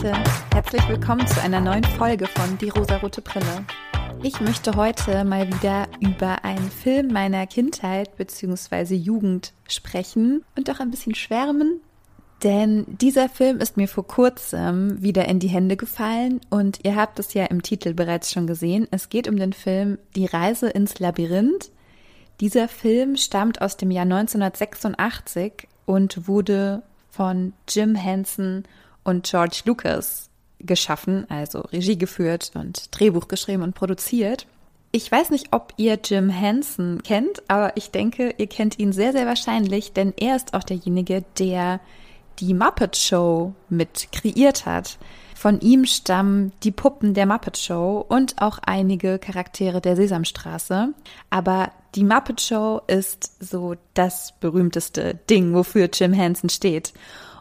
Leute, herzlich willkommen zu einer neuen Folge von Die rosarote Brille. Ich möchte heute mal wieder über einen Film meiner Kindheit bzw. Jugend sprechen und auch ein bisschen schwärmen, denn dieser Film ist mir vor kurzem wieder in die Hände gefallen und ihr habt es ja im Titel bereits schon gesehen. Es geht um den Film Die Reise ins Labyrinth. Dieser Film stammt aus dem Jahr 1986 und wurde von Jim Henson und George Lucas geschaffen, also Regie geführt und Drehbuch geschrieben und produziert. Ich weiß nicht, ob ihr Jim Henson kennt, aber ich denke, ihr kennt ihn sehr, sehr wahrscheinlich, denn er ist auch derjenige, der die Muppet Show mit kreiert hat. Von ihm stammen die Puppen der Muppet Show und auch einige Charaktere der Sesamstraße. Aber die Muppet Show ist so das berühmteste Ding, wofür Jim Henson steht.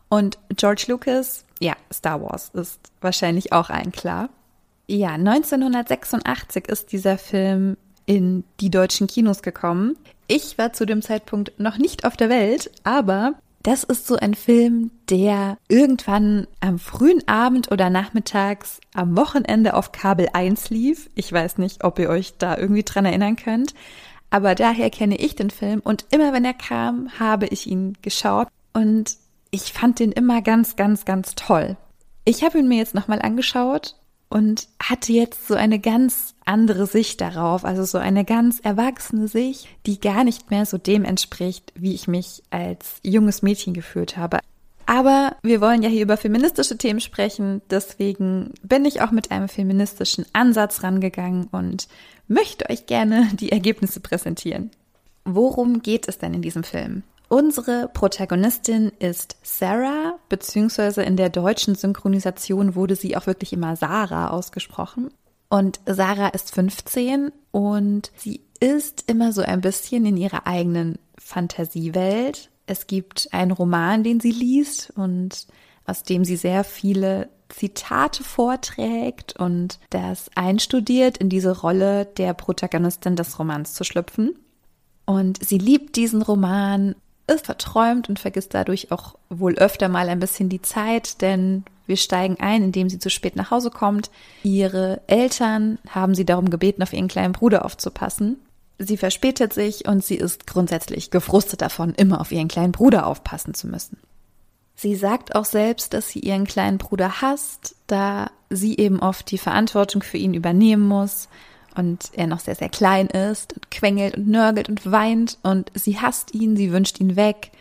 Und George Lucas, ja, Star Wars ist wahrscheinlich auch ein klar. Ja, 1986 ist dieser Film in die deutschen Kinos gekommen. Ich war zu dem Zeitpunkt noch nicht auf der Welt, aber das ist so ein Film, der irgendwann am frühen Abend oder nachmittags am Wochenende auf Kabel 1 lief. Ich weiß nicht, ob ihr euch da irgendwie dran erinnern könnt. Aber daher kenne ich den Film und immer wenn er kam, habe ich ihn geschaut und ich fand den immer ganz, ganz, ganz toll. Ich habe ihn mir jetzt nochmal angeschaut und hatte jetzt so eine ganz andere Sicht darauf, also so eine ganz erwachsene Sicht, die gar nicht mehr so dem entspricht, wie ich mich als junges Mädchen gefühlt habe. Aber wir wollen ja hier über feministische Themen sprechen, deswegen bin ich auch mit einem feministischen Ansatz rangegangen und möchte euch gerne die Ergebnisse präsentieren. Worum geht es denn in diesem Film? Unsere Protagonistin ist Sarah, beziehungsweise in der deutschen Synchronisation wurde sie auch wirklich immer Sarah ausgesprochen. Und Sarah ist 15 und sie ist immer so ein bisschen in ihrer eigenen Fantasiewelt. Es gibt einen Roman, den sie liest und aus dem sie sehr viele Zitate vorträgt und das einstudiert, in diese Rolle der Protagonistin des Romans zu schlüpfen. Und sie liebt diesen Roman ist verträumt und vergisst dadurch auch wohl öfter mal ein bisschen die Zeit, denn wir steigen ein, indem sie zu spät nach Hause kommt. Ihre Eltern haben sie darum gebeten, auf ihren kleinen Bruder aufzupassen. Sie verspätet sich und sie ist grundsätzlich gefrustet davon, immer auf ihren kleinen Bruder aufpassen zu müssen. Sie sagt auch selbst, dass sie ihren kleinen Bruder hasst, da sie eben oft die Verantwortung für ihn übernehmen muss und er noch sehr, sehr klein ist und quengelt und nörgelt und weint und sie hasst ihn, sie wünscht ihn weg.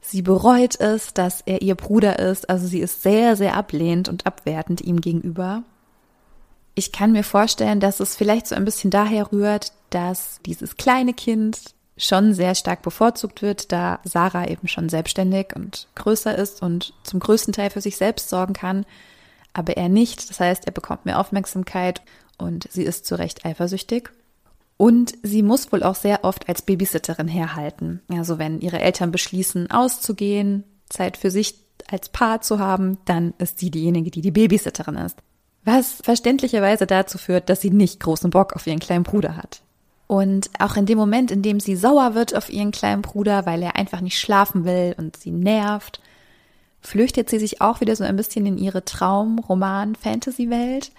Sie bereut es, dass er ihr Bruder ist, also sie ist sehr, sehr ablehnend und abwertend ihm gegenüber. Ich kann mir vorstellen, dass es vielleicht so ein bisschen daher rührt, dass dieses kleine Kind schon sehr stark bevorzugt wird, da Sarah eben schon selbstständig und größer ist und zum größten Teil für sich selbst sorgen kann, aber er nicht. Das heißt, er bekommt mehr Aufmerksamkeit und sie ist zu Recht eifersüchtig. Und sie muss wohl auch sehr oft als Babysitterin herhalten. Also wenn ihre Eltern beschließen, auszugehen, Zeit für sich als Paar zu haben, dann ist sie diejenige, die die Babysitterin ist. Was verständlicherweise dazu führt, dass sie nicht großen Bock auf ihren kleinen Bruder hat. Und auch in dem Moment, in dem sie sauer wird auf ihren kleinen Bruder, weil er einfach nicht schlafen will und sie nervt, flüchtet sie sich auch wieder so ein bisschen in ihre Traum-Roman-Fantasy-Welt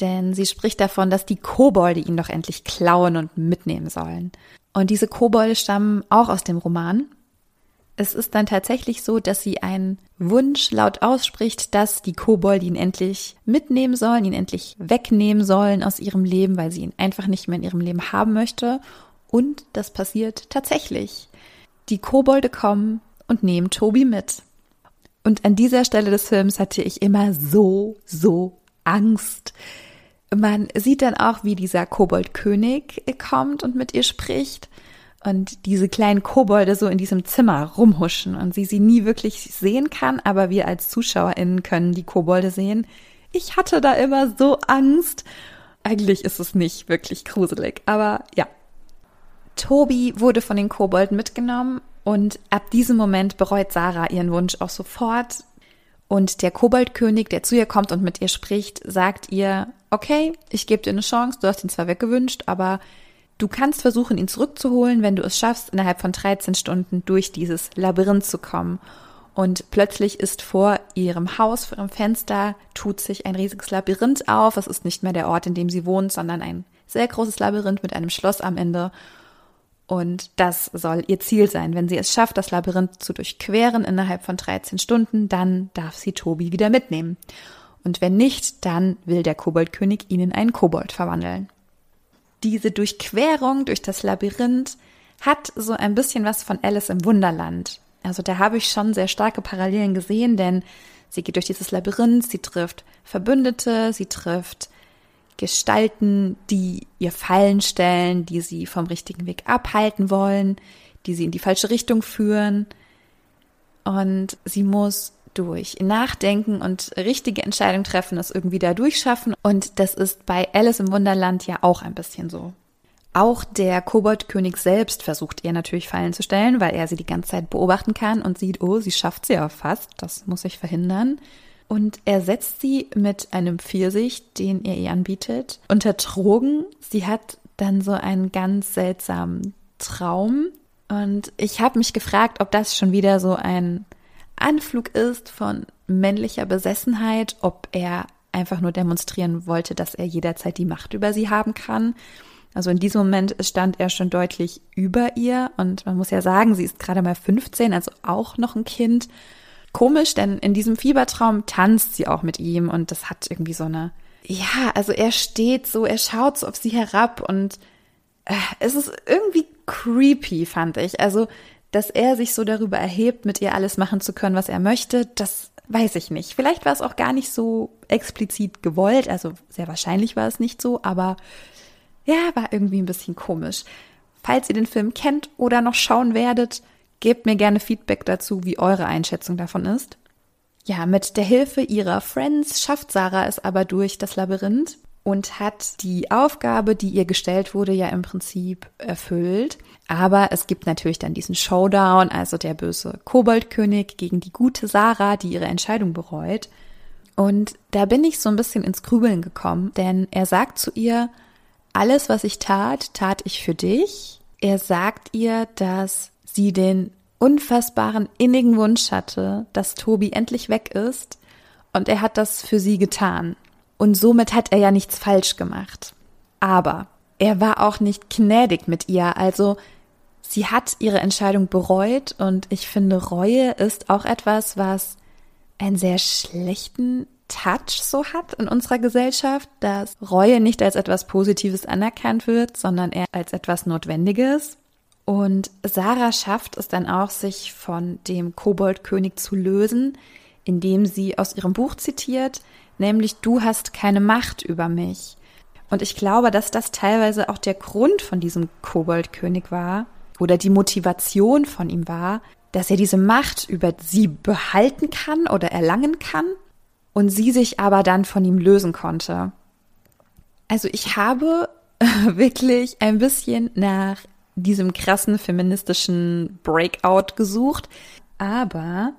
denn sie spricht davon, dass die Kobolde ihn doch endlich klauen und mitnehmen sollen. Und diese Kobolde stammen auch aus dem Roman. Es ist dann tatsächlich so, dass sie einen Wunsch laut ausspricht, dass die Kobolde ihn endlich mitnehmen sollen, ihn endlich wegnehmen sollen aus ihrem Leben, weil sie ihn einfach nicht mehr in ihrem Leben haben möchte. Und das passiert tatsächlich. Die Kobolde kommen und nehmen Tobi mit. Und an dieser Stelle des Films hatte ich immer so, so Angst. Man sieht dann auch, wie dieser Koboldkönig kommt und mit ihr spricht und diese kleinen Kobolde so in diesem Zimmer rumhuschen und sie sie nie wirklich sehen kann, aber wir als ZuschauerInnen können die Kobolde sehen. Ich hatte da immer so Angst. Eigentlich ist es nicht wirklich gruselig, aber ja. Tobi wurde von den Kobolden mitgenommen und ab diesem Moment bereut Sarah ihren Wunsch auch sofort, und der Koboldkönig, der zu ihr kommt und mit ihr spricht, sagt ihr, okay, ich gebe dir eine Chance, du hast ihn zwar weggewünscht, aber du kannst versuchen, ihn zurückzuholen, wenn du es schaffst, innerhalb von 13 Stunden durch dieses Labyrinth zu kommen. und plötzlich ist vor ihrem Haus, vor ihrem Fenster, tut sich ein riesiges Labyrinth auf. Es ist nicht mehr der Ort, in dem sie wohnt, sondern ein sehr großes Labyrinth mit einem Schloss am Ende. Und das soll ihr Ziel sein. Wenn sie es schafft, das Labyrinth zu durchqueren innerhalb von 13 Stunden, dann darf sie Tobi wieder mitnehmen. Und wenn nicht, dann will der Koboldkönig ihn in einen Kobold verwandeln. Diese Durchquerung durch das Labyrinth hat so ein bisschen was von Alice im Wunderland. Also da habe ich schon sehr starke Parallelen gesehen, denn sie geht durch dieses Labyrinth, sie trifft Verbündete, sie trifft Gestalten, die ihr Fallen stellen, die sie vom richtigen Weg abhalten wollen, die sie in die falsche Richtung führen. Und sie muss durch Nachdenken und richtige Entscheidungen treffen, es irgendwie da durchschaffen. Und das ist bei Alice im Wunderland ja auch ein bisschen so. Auch der Koboldkönig selbst versucht ihr natürlich Fallen zu stellen, weil er sie die ganze Zeit beobachten kann und sieht, oh, sie schafft sie ja fast, das muss ich verhindern. Und er setzt sie mit einem Pfirsich, den er ihr anbietet, unter Drogen. Sie hat dann so einen ganz seltsamen Traum. Und ich habe mich gefragt, ob das schon wieder so ein Anflug ist von männlicher Besessenheit, ob er einfach nur demonstrieren wollte, dass er jederzeit die Macht über sie haben kann also in diesem Moment stand er schon deutlich über ihr und man muss ja sagen, sie ist gerade mal 15, also auch noch ein Kind. Komisch, denn in diesem Fiebertraum tanzt sie auch mit ihm und das hat irgendwie so eine, ja, also er steht so, er schaut so auf sie herab und äh, es ist irgendwie creepy, fand ich. Also, dass er sich so darüber erhebt, mit ihr alles machen zu können, was er möchte, das weiß ich nicht. Vielleicht war es auch gar nicht so explizit gewollt, also sehr wahrscheinlich war es nicht so, aber ja, war irgendwie ein bisschen komisch. Falls ihr den Film kennt oder noch schauen werdet, gebt mir gerne Feedback dazu, wie eure Einschätzung davon ist. Ja, mit der Hilfe ihrer Friends schafft Sarah es aber durch das Labyrinth und hat die Aufgabe, die ihr gestellt wurde, ja im Prinzip erfüllt. Aber es gibt natürlich dann diesen Showdown, also der böse Koboldkönig gegen die gute Sarah, die ihre Entscheidung bereut. Und da bin ich so ein bisschen ins Grübeln gekommen, denn er sagt zu ihr, alles, was ich tat, tat ich für dich. Er sagt ihr, dass sie den unfassbaren innigen Wunsch hatte, dass Tobi endlich weg ist. Und er hat das für sie getan. Und somit hat er ja nichts falsch gemacht. Aber er war auch nicht gnädig mit ihr. Also sie hat ihre Entscheidung bereut. Und ich finde, Reue ist auch etwas, was einen sehr schlechten Touch so hat in unserer Gesellschaft, dass Reue nicht als etwas Positives anerkannt wird, sondern eher als etwas Notwendiges. Und Sarah schafft es dann auch, sich von dem Koboldkönig zu lösen, indem sie aus ihrem Buch zitiert, nämlich Du hast keine Macht über mich. Und ich glaube, dass das teilweise auch der Grund von diesem Koboldkönig war oder die Motivation von ihm war, dass er diese Macht über sie behalten kann oder erlangen kann und sie sich aber dann von ihm lösen konnte. Also ich habe wirklich ein bisschen nach diesem krassen feministischen Breakout gesucht, aber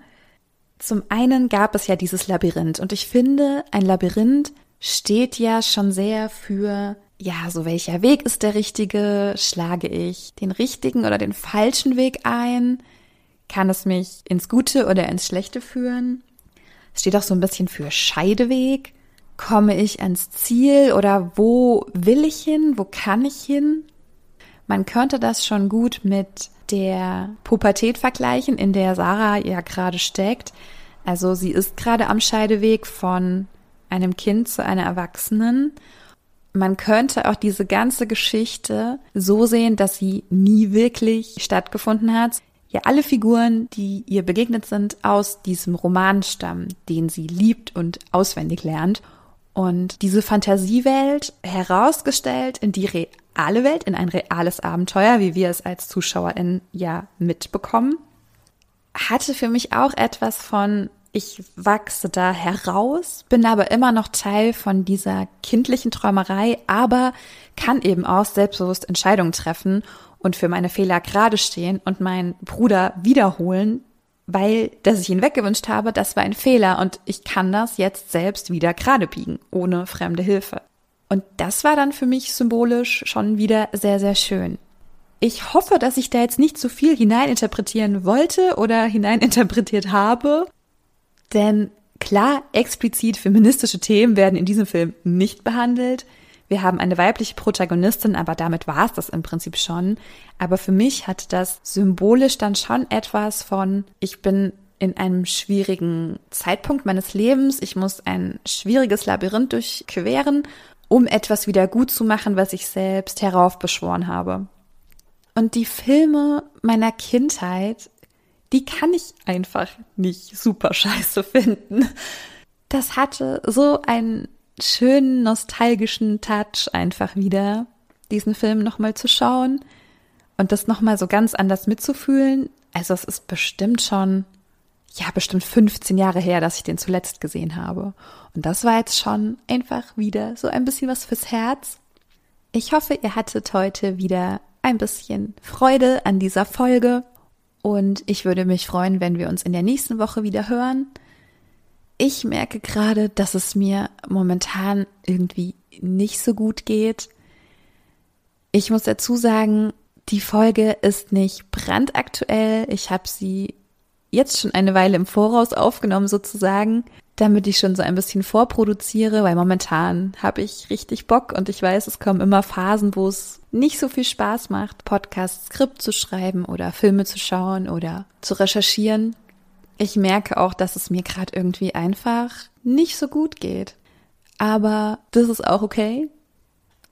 zum einen gab es ja dieses Labyrinth und ich finde, ein Labyrinth steht ja schon sehr für ja, so welcher Weg ist der richtige? Schlage ich den richtigen oder den falschen Weg ein? Kann es mich ins Gute oder ins Schlechte führen? Es steht auch so ein bisschen für Scheideweg. Komme ich ans Ziel oder wo will ich hin? Wo kann ich hin? Man könnte das schon gut mit der Pubertät vergleichen, in der Sarah ja gerade steckt. Also sie ist gerade am Scheideweg von einem Kind zu einer Erwachsenen. Man könnte auch diese ganze Geschichte so sehen, dass sie nie wirklich stattgefunden hat ja alle Figuren, die ihr begegnet sind, aus diesem Roman stammen, den sie liebt und auswendig lernt. Und diese Fantasiewelt herausgestellt in die reale Welt, in ein reales Abenteuer, wie wir es als ZuschauerInnen ja mitbekommen, hatte für mich auch etwas von, ich wachse da heraus, bin aber immer noch Teil von dieser kindlichen Träumerei, aber kann eben auch selbstbewusst Entscheidungen treffen und für meine Fehler gerade stehen und meinen Bruder wiederholen, weil, dass ich ihn weggewünscht habe, das war ein Fehler und ich kann das jetzt selbst wieder gerade biegen, ohne fremde Hilfe. Und das war dann für mich symbolisch schon wieder sehr, sehr schön. Ich hoffe, dass ich da jetzt nicht zu viel hineininterpretieren wollte oder hineininterpretiert habe. Denn klar, explizit feministische Themen werden in diesem Film nicht behandelt. Wir haben eine weibliche Protagonistin, aber damit war es das im Prinzip schon. Aber für mich hat das symbolisch dann schon etwas von, ich bin in einem schwierigen Zeitpunkt meines Lebens, ich muss ein schwieriges Labyrinth durchqueren, um etwas wieder gut zu machen, was ich selbst heraufbeschworen habe. Und die Filme meiner Kindheit, die kann ich einfach nicht super scheiße finden. Das hatte so einen schönen nostalgischen Touch einfach wieder, diesen Film nochmal zu schauen und das nochmal so ganz anders mitzufühlen. Also es ist bestimmt schon, ja, bestimmt 15 Jahre her, dass ich den zuletzt gesehen habe. Und das war jetzt schon einfach wieder so ein bisschen was fürs Herz. Ich hoffe, ihr hattet heute wieder ein bisschen Freude an dieser Folge und ich würde mich freuen, wenn wir uns in der nächsten Woche wieder hören. Ich merke gerade, dass es mir momentan irgendwie nicht so gut geht. Ich muss dazu sagen, die Folge ist nicht brandaktuell. Ich habe sie jetzt schon eine Weile im Voraus aufgenommen sozusagen, damit ich schon so ein bisschen vorproduziere, weil momentan habe ich richtig Bock und ich weiß, es kommen immer Phasen, wo es nicht so viel Spaß macht, Podcast-Skript zu schreiben oder Filme zu schauen oder zu recherchieren ich merke auch, dass es mir gerade irgendwie einfach nicht so gut geht. Aber das ist auch okay.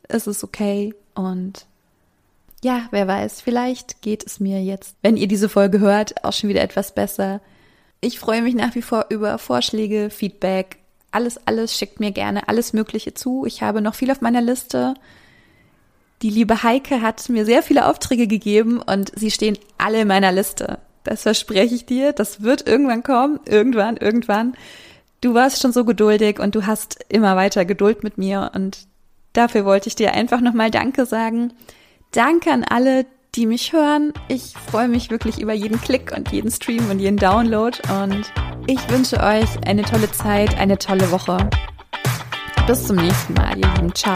Es ist okay und ja, wer weiß, vielleicht geht es mir jetzt, wenn ihr diese Folge hört, auch schon wieder etwas besser. Ich freue mich nach wie vor über Vorschläge, Feedback, alles, alles schickt mir gerne alles Mögliche zu. Ich habe noch viel auf meiner Liste. Die liebe Heike hat mir sehr viele Aufträge gegeben und sie stehen alle in meiner Liste. Das verspreche ich dir. Das wird irgendwann kommen. Irgendwann, irgendwann. Du warst schon so geduldig und du hast immer weiter Geduld mit mir und dafür wollte ich dir einfach nochmal Danke sagen. Danke an alle, die mich hören. Ich freue mich wirklich über jeden Klick und jeden Stream und jeden Download und ich wünsche euch eine tolle Zeit, eine tolle Woche. Bis zum nächsten Mal, ihr Lieben. Ciao.